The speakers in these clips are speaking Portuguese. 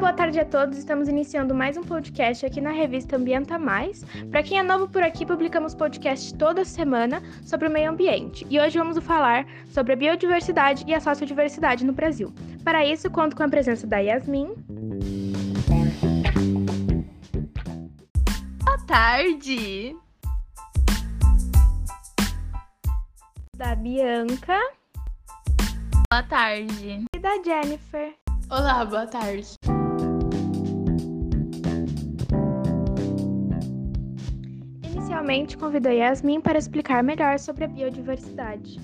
boa tarde a todos. Estamos iniciando mais um podcast aqui na revista Ambienta Mais. Para quem é novo por aqui, publicamos podcast toda semana sobre o meio ambiente. E hoje vamos falar sobre a biodiversidade e a sociodiversidade no Brasil. Para isso, conto com a presença da Yasmin. Boa tarde. Da Bianca. Boa tarde. E da Jennifer. Olá, boa tarde. Inicialmente, convido a Yasmin para explicar melhor sobre a biodiversidade.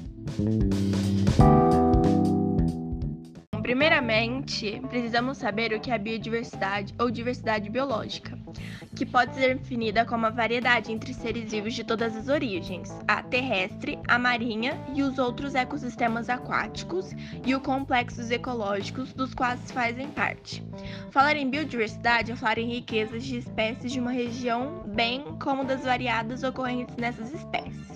Primeiramente, precisamos saber o que é biodiversidade ou diversidade biológica, que pode ser definida como a variedade entre seres vivos de todas as origens, a terrestre, a marinha e os outros ecossistemas aquáticos e os complexos ecológicos dos quais fazem parte. Falar em biodiversidade é falar em riquezas de espécies de uma região, bem como das variadas ocorrentes nessas espécies.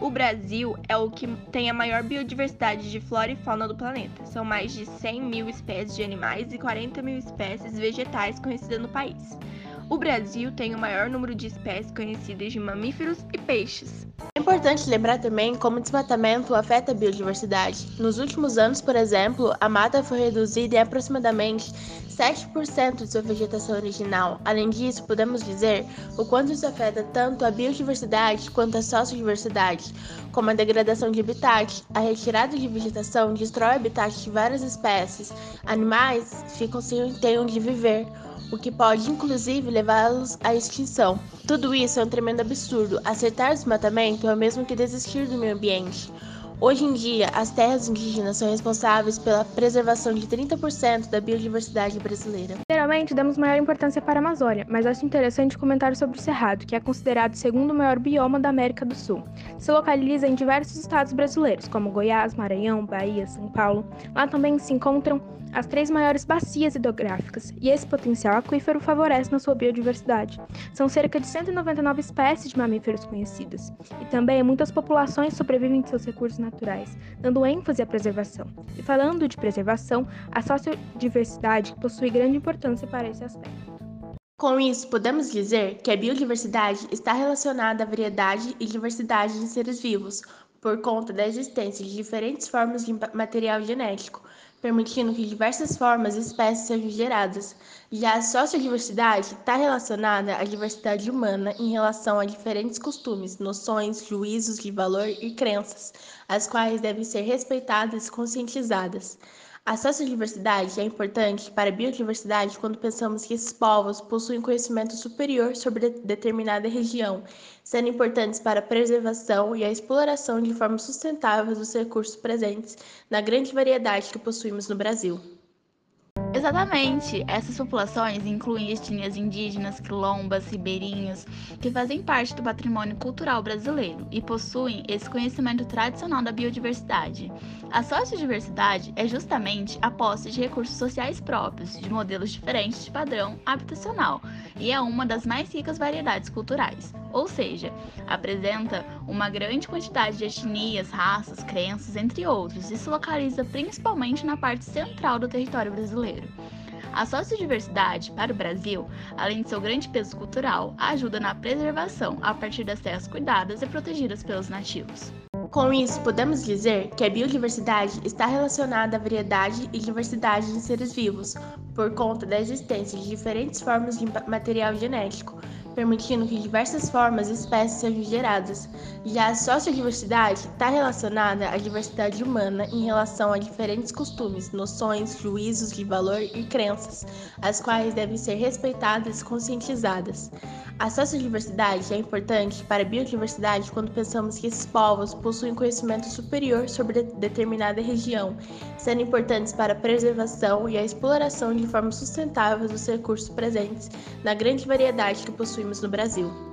O Brasil é o que tem a maior biodiversidade de flora e fauna do planeta. São mais de 100 mil espécies de animais e 40 mil espécies vegetais conhecidas no país. O Brasil tem o maior número de espécies conhecidas de mamíferos e peixes. É importante lembrar também como o desmatamento afeta a biodiversidade. Nos últimos anos, por exemplo, a mata foi reduzida em aproximadamente 7% de sua vegetação original. Além disso, podemos dizer o quanto isso afeta tanto a biodiversidade quanto a sociodiversidade, como a degradação de habitat. A retirada de vegetação destrói o habitat de várias espécies. Animais ficam sem ter onde viver o que pode inclusive levá-los à extinção. Tudo isso é um tremendo absurdo. Acertar o desmatamento é o mesmo que desistir do meio ambiente. Hoje em dia, as terras indígenas são responsáveis pela preservação de 30% da biodiversidade brasileira. Geralmente, damos maior importância para a Amazônia, mas acho interessante comentar sobre o Cerrado, que é considerado o segundo maior bioma da América do Sul. Se localiza em diversos estados brasileiros, como Goiás, Maranhão, Bahia, São Paulo. Lá também se encontram as três maiores bacias hidrográficas, e esse potencial aquífero favorece na sua biodiversidade. São cerca de 199 espécies de mamíferos conhecidas, e também muitas populações sobrevivem de seus recursos naturais, dando ênfase à preservação. E falando de preservação, a sociodiversidade possui grande importância para esse aspecto. Com isso, podemos dizer que a biodiversidade está relacionada à variedade e diversidade de seres vivos, por conta da existência de diferentes formas de material genético, permitindo que diversas formas e espécies sejam geradas. Já a sociodiversidade está relacionada à diversidade humana em relação a diferentes costumes, noções, juízos de valor e crenças, as quais devem ser respeitadas e conscientizadas. A sociodiversidade é importante para a biodiversidade quando pensamos que esses povos possuem conhecimento superior sobre determinada região, sendo importantes para a preservação e a exploração de forma sustentável dos recursos presentes na grande variedade que possuímos no Brasil. Exatamente. Essas populações incluem etnias indígenas, quilombas, ribeirinhos, que fazem parte do patrimônio cultural brasileiro e possuem esse conhecimento tradicional da biodiversidade. A sociodiversidade é justamente a posse de recursos sociais próprios, de modelos diferentes de padrão habitacional, e é uma das mais ricas variedades culturais. Ou seja, apresenta uma grande quantidade de etnias, raças, crenças, entre outros, e se localiza principalmente na parte central do território brasileiro. A sociodiversidade para o Brasil, além de seu grande peso cultural, ajuda na preservação a partir das terras cuidadas e protegidas pelos nativos. Com isso, podemos dizer que a biodiversidade está relacionada à variedade e diversidade de seres vivos, por conta da existência de diferentes formas de material genético, permitindo que diversas formas e espécies sejam geradas. Já a sociodiversidade está relacionada à diversidade humana em relação a diferentes costumes, noções, juízos de valor e crenças, as quais devem ser respeitadas e conscientizadas. A sociodiversidade é importante para a biodiversidade quando pensamos que esses povos possuem conhecimento superior sobre determinada região, sendo importantes para a preservação e a exploração de forma sustentável dos recursos presentes na grande variedade que possuímos no Brasil.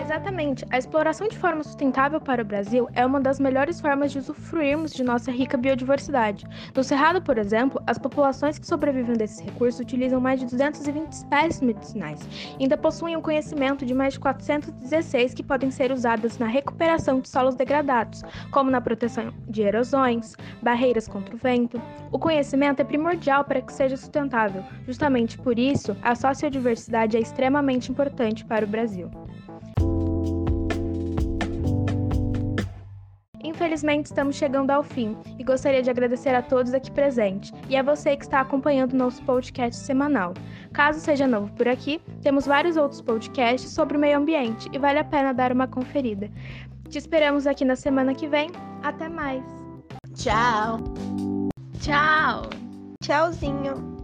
Exatamente. A exploração de forma sustentável para o Brasil é uma das melhores formas de usufruirmos de nossa rica biodiversidade. No Cerrado, por exemplo, as populações que sobrevivem desses recursos utilizam mais de 220 espécies medicinais ainda possuem um conhecimento de mais de 416 que podem ser usadas na recuperação de solos degradados, como na proteção de erosões, barreiras contra o vento. O conhecimento é primordial para que seja sustentável. Justamente por isso, a sociodiversidade é extremamente importante para o Brasil. Infelizmente, estamos chegando ao fim e gostaria de agradecer a todos aqui presentes e a você que está acompanhando nosso podcast semanal. Caso seja novo por aqui, temos vários outros podcasts sobre o meio ambiente e vale a pena dar uma conferida. Te esperamos aqui na semana que vem. Até mais! Tchau! Tchau! Tchauzinho!